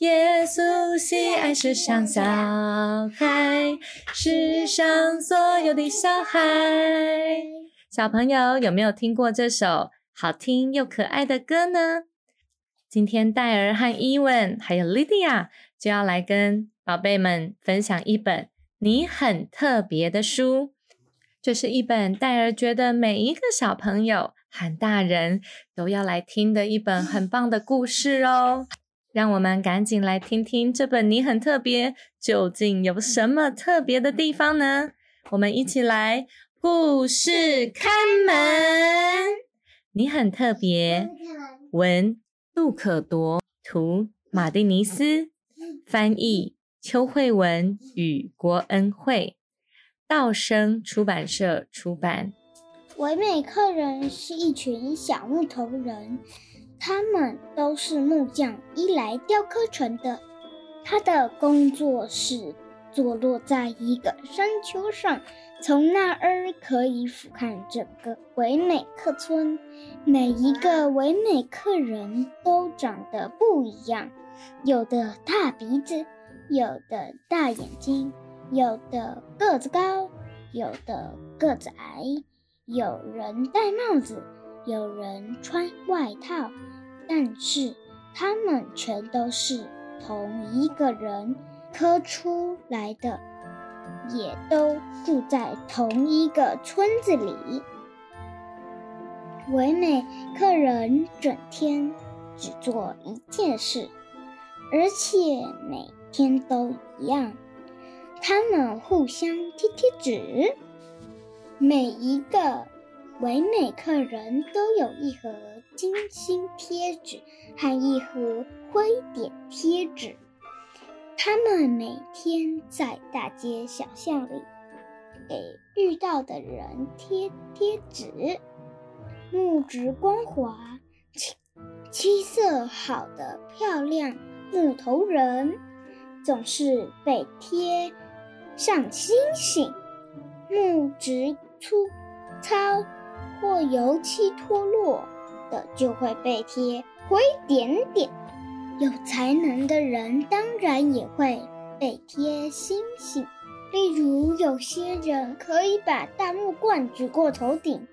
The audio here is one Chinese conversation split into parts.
耶稣喜爱世上小孩，世上所有的小孩。小朋友有没有听过这首好听又可爱的歌呢？今天戴尔和伊文还有莉迪亚就要来跟宝贝们分享一本你很特别的书。这是一本戴尔觉得每一个小朋友和大人都要来听的一本很棒的故事哦。让我们赶紧来听听这本《你很特别》究竟有什么特别的地方呢？我们一起来故事开门。你很特别，文杜可铎，图马蒂尼斯，翻译邱慧文与郭恩惠，道生出版社出版。唯美客人是一群小木头人。他们都是木匠伊莱雕刻成的。他的工作室坐落在一个山丘上，从那儿可以俯瞰整个唯美客村。每一个唯美客人都长得不一样，有的大鼻子，有的大眼睛，有的个子高，有的个子矮，有人戴帽子。有人穿外套，但是他们全都是同一个人刻出来的，也都住在同一个村子里。唯美客人整天只做一件事，而且每天都一样，他们互相贴贴纸，每一个。唯美客人都有一盒金星贴纸和一盒灰点贴纸，他们每天在大街小巷里给遇到的人贴贴纸。木质光滑、漆漆色好的漂亮木头人，总是被贴上星星。木质粗糙。或油漆脱落的就会被贴灰点点，有才能的人当然也会被贴星星。例如，有些人可以把大木棍举过头顶，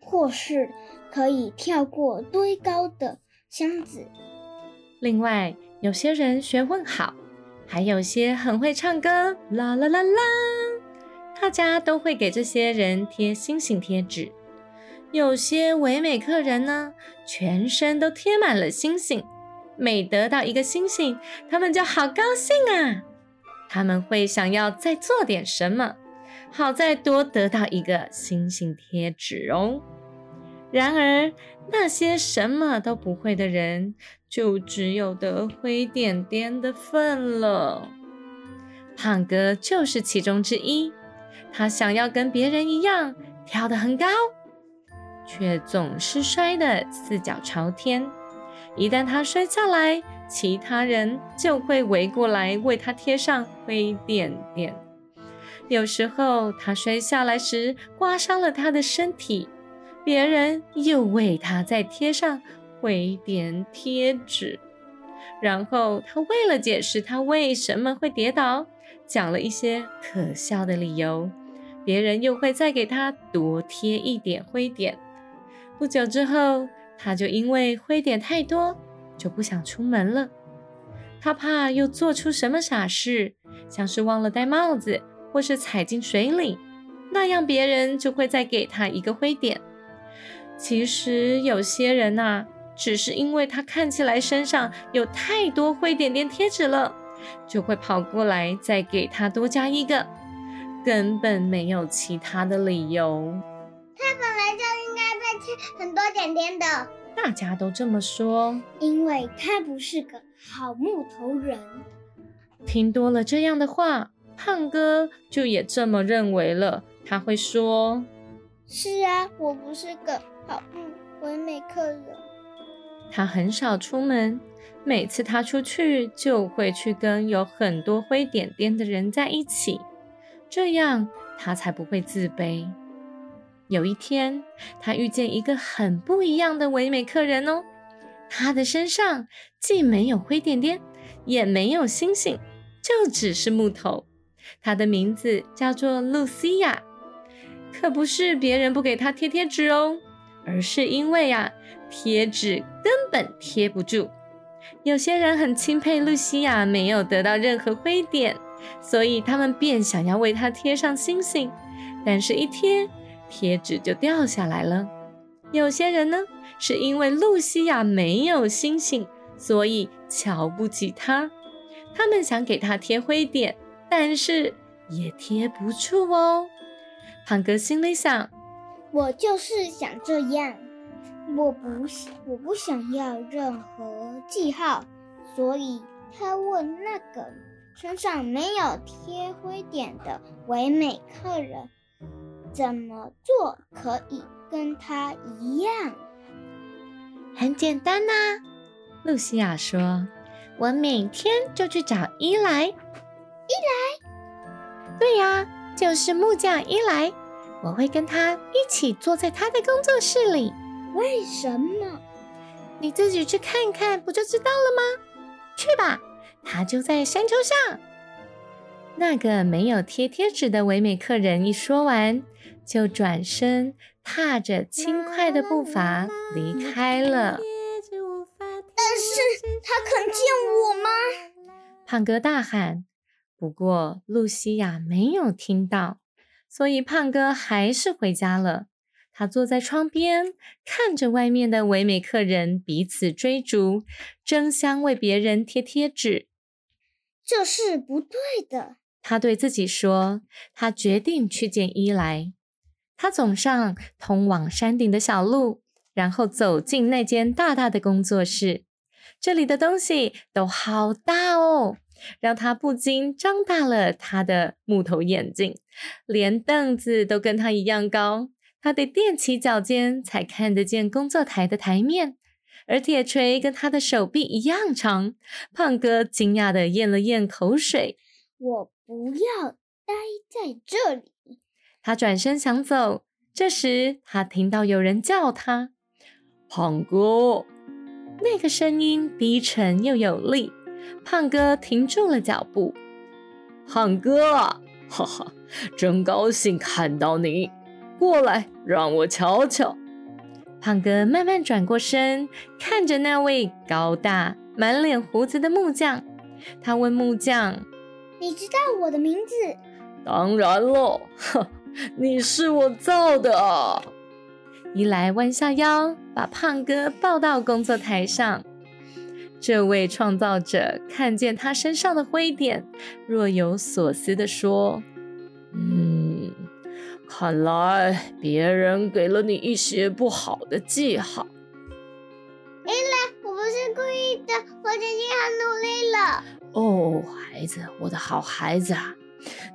或是可以跳过堆高的箱子。另外，有些人学问好，还有些很会唱歌，啦啦啦啦，大家都会给这些人贴星星贴纸。有些唯美客人呢，全身都贴满了星星，每得到一个星星，他们就好高兴啊！他们会想要再做点什么，好再多得到一个星星贴纸哦。然而，那些什么都不会的人，就只有得灰点点的份了。胖哥就是其中之一，他想要跟别人一样，跳得很高。却总是摔得四脚朝天。一旦他摔下来，其他人就会围过来为他贴上灰点点。有时候他摔下来时刮伤了他的身体，别人又为他再贴上灰点贴纸。然后他为了解释他为什么会跌倒，讲了一些可笑的理由，别人又会再给他多贴一点灰点。不久之后，他就因为灰点太多，就不想出门了。他怕又做出什么傻事，像是忘了戴帽子，或是踩进水里，那样别人就会再给他一个灰点。其实有些人呐，只是因为他看起来身上有太多灰点点贴纸了，就会跑过来再给他多加一个，根本没有其他的理由。他本来就。很多点点的，大家都这么说，因为他不是个好木头人。听多了这样的话，胖哥就也这么认为了。他会说：“是啊，我不是个好木唯美客人。”他很少出门，每次他出去就会去跟有很多灰点点的人在一起，这样他才不会自卑。有一天，他遇见一个很不一样的唯美客人哦。他的身上既没有灰点点，也没有星星，就只是木头。他的名字叫做露西亚，可不是别人不给他贴贴纸哦，而是因为啊，贴纸根本贴不住。有些人很钦佩露西亚没有得到任何灰点，所以他们便想要为她贴上星星，但是一贴，贴纸就掉下来了。有些人呢，是因为露西亚没有星星，所以瞧不起她，他们想给她贴灰点。但是也贴不住哦。胖哥心里想：“我就是想这样，我不我不想要任何记号。”所以他问那个身上没有贴灰点的唯美客人：“怎么做可以跟他一样？”很简单呐，露西亚说：“我每天就去找伊莱。”伊莱，对呀，就是木匠伊莱。我会跟他一起坐在他的工作室里。为什么？你自己去看看，不就知道了吗？去吧，他就在山丘上。那个没有贴贴纸的唯美客人一说完，就转身，踏着轻快的步伐离开了。但是他肯见我吗？胖哥大喊。不过，露西亚没有听到，所以胖哥还是回家了。他坐在窗边，看着外面的唯美客人彼此追逐，争相为别人贴贴纸。这是不对的，他对自己说。他决定去见伊莱。他走上通往山顶的小路，然后走进那间大大的工作室。这里的东西都好大哦。让他不禁张大了他的木头眼睛，连凳子都跟他一样高，他得踮起脚尖才看得见工作台的台面，而铁锤跟他的手臂一样长。胖哥惊讶的咽了咽口水：“我不要待在这里。”他转身想走，这时他听到有人叫他：“胖哥！”那个声音低沉又有力。胖哥停住了脚步。胖哥，哈哈，真高兴看到你，过来让我瞧瞧。胖哥慢慢转过身，看着那位高大、满脸胡子的木匠。他问木匠：“你知道我的名字？”“当然了，哼，你是我造的。”伊莱弯下腰，把胖哥抱到工作台上。这位创造者看见他身上的灰点，若有所思地说：“嗯，看来别人给了你一些不好的记号。”伊莱，我不是故意的，我已经很努力了。哦，孩子，我的好孩子啊，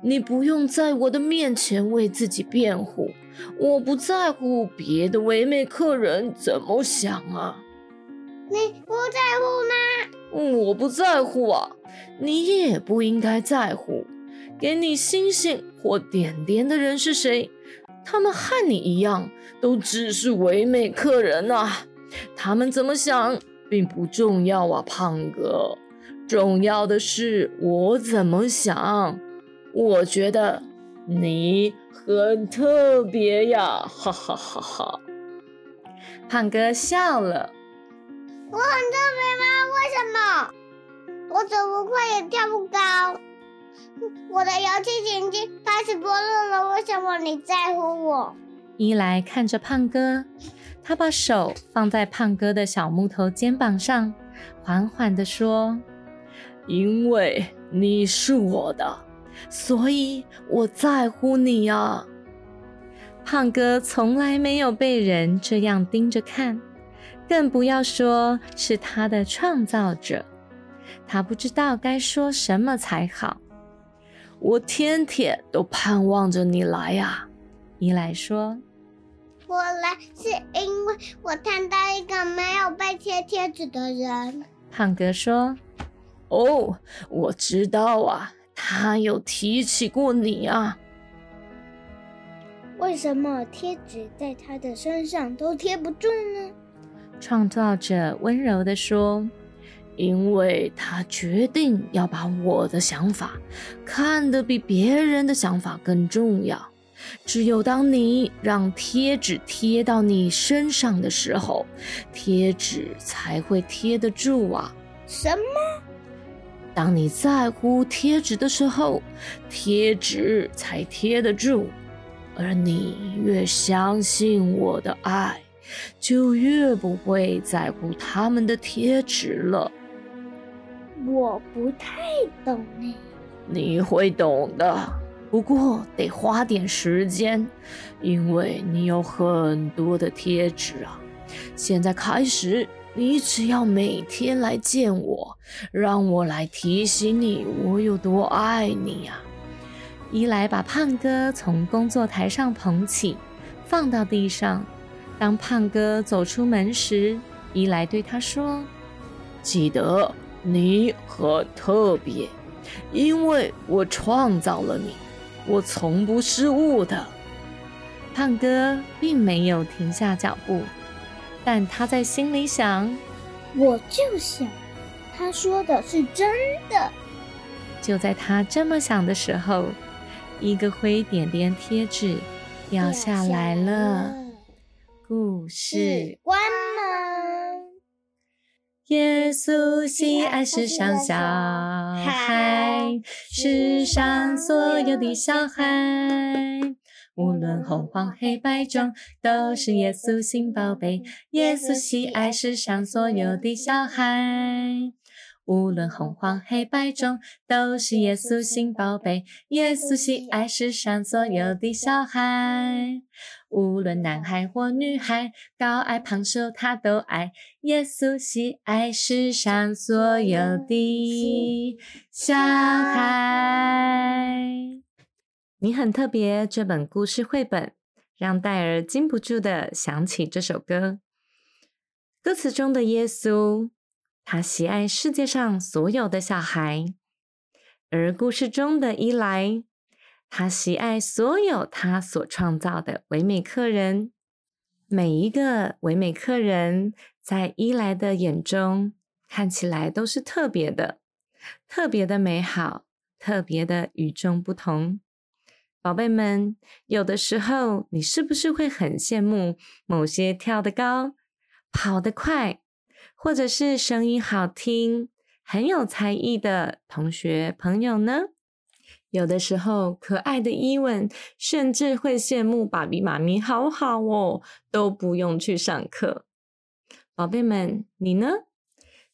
你不用在我的面前为自己辩护，我不在乎别的唯美客人怎么想啊。你不在乎吗？我不在乎啊，你也不应该在乎。给你星星或点点的人是谁？他们和你一样，都只是唯美客人啊。他们怎么想并不重要啊，胖哥。重要的是我怎么想。我觉得你很特别呀，哈哈哈哈！胖哥笑了。我很特别吗？为什么？我走不快也跳不高，我的游戏眼睛开始剥落了。为什么你在乎我？伊莱看着胖哥，他把手放在胖哥的小木头肩膀上，缓缓地说：“因为你是我的，所以我在乎你呀。”胖哥从来没有被人这样盯着看。更不要说是他的创造者，他不知道该说什么才好。我天天都盼望着你来呀，伊莱说。我来是因为我看到一个没有被贴贴纸的人。胖哥说。哦，我知道啊，他有提起过你啊。为什么贴纸在他的身上都贴不住呢？创造者温柔地说：“因为他决定要把我的想法看得比别人的想法更重要。只有当你让贴纸贴到你身上的时候，贴纸才会贴得住啊！什么？当你在乎贴纸的时候，贴纸才贴得住。而你越相信我的爱，就越不会在乎他们的贴纸了。我不太懂哎。你会懂的。不过得花点时间，因为你有很多的贴纸啊。现在开始，你只要每天来见我，让我来提醒你我有多爱你呀。伊莱把胖哥从工作台上捧起，放到地上。当胖哥走出门时，伊莱对他说：“记得你很特别，因为我创造了你。”我从不失误的。胖哥并没有停下脚步，但他在心里想：“我就想，他说的是真的。”就在他这么想的时候，一个灰点点贴纸掉下来了。故事关门。耶稣喜爱世上小孩，世上所有的小孩，无论红黄黑白中，都是耶稣心宝贝。耶稣喜爱世上所有的小孩。无论红黄黑白中，都是耶稣心宝贝。耶稣喜爱世上所有的小孩，无论男孩或女孩，高矮胖瘦他都爱。耶稣喜爱世上所有的小孩。你很特别，这本故事绘本让戴尔禁不住的想起这首歌，歌词中的耶稣。他喜爱世界上所有的小孩，而故事中的伊莱，他喜爱所有他所创造的唯美客人。每一个唯美客人，在伊莱的眼中看起来都是特别的，特别的美好，特别的与众不同。宝贝们，有的时候你是不是会很羡慕某些跳得高、跑得快？或者是声音好听、很有才艺的同学朋友呢？有的时候，可爱的伊文甚至会羡慕爸比妈咪，好好哦，都不用去上课。宝贝们，你呢？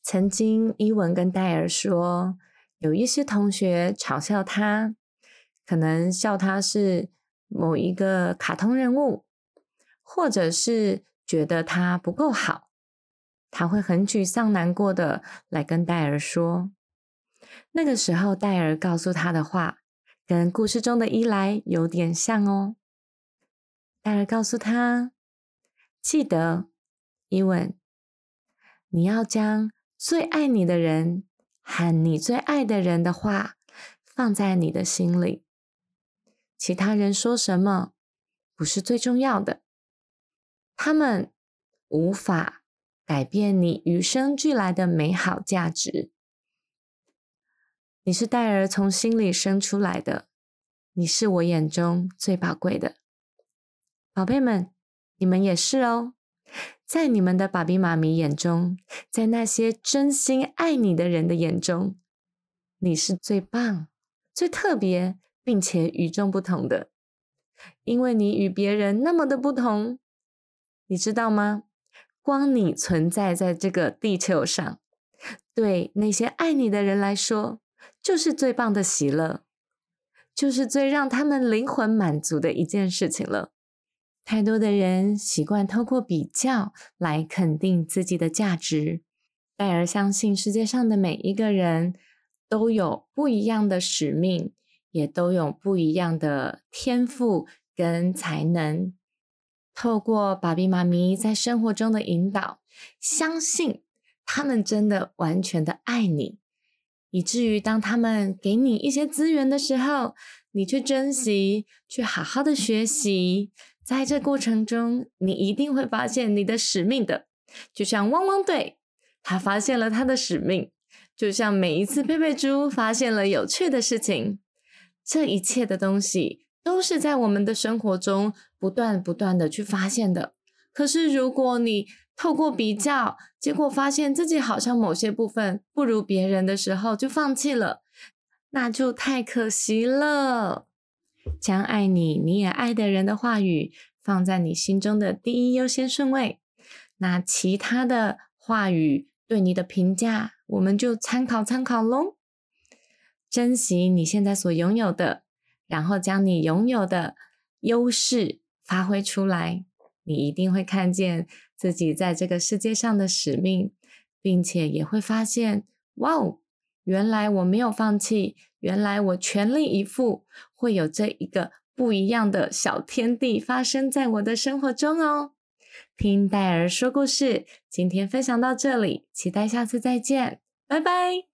曾经伊文跟戴尔说，有一些同学嘲笑他，可能笑他是某一个卡通人物，或者是觉得他不够好。他会很沮丧、难过的来跟戴尔说。那个时候，戴尔告诉他的话，跟故事中的伊莱有点像哦。戴尔告诉他：“记得，伊文，你要将最爱你的人和你最爱的人的话放在你的心里，其他人说什么不是最重要的，他们无法。”改变你与生俱来的美好价值。你是戴尔从心里生出来的，你是我眼中最宝贵的宝贝们，你们也是哦。在你们的爸比妈咪眼中，在那些真心爱你的人的眼中，你是最棒、最特别，并且与众不同的，因为你与别人那么的不同，你知道吗？光你存在在这个地球上，对那些爱你的人来说，就是最棒的喜乐，就是最让他们灵魂满足的一件事情了。太多的人习惯透过比较来肯定自己的价值，戴尔相信世界上的每一个人都有不一样的使命，也都有不一样的天赋跟才能。透过爸比妈咪在生活中的引导，相信他们真的完全的爱你，以至于当他们给你一些资源的时候，你去珍惜，去好好的学习。在这过程中，你一定会发现你的使命的，就像汪汪队，他发现了他的使命，就像每一次佩佩猪发现了有趣的事情，这一切的东西都是在我们的生活中不断不断的去发现的。可是如果你透过比较，结果发现自己好像某些部分不如别人的时候，就放弃了，那就太可惜了。将爱你、你也爱的人的话语放在你心中的第一优先顺位，那其他的话语对你的评价。我们就参考参考喽，珍惜你现在所拥有的，然后将你拥有的优势发挥出来，你一定会看见自己在这个世界上的使命，并且也会发现，哇哦，原来我没有放弃，原来我全力以赴，会有这一个不一样的小天地发生在我的生活中哦。听戴尔说故事，今天分享到这里，期待下次再见，拜拜。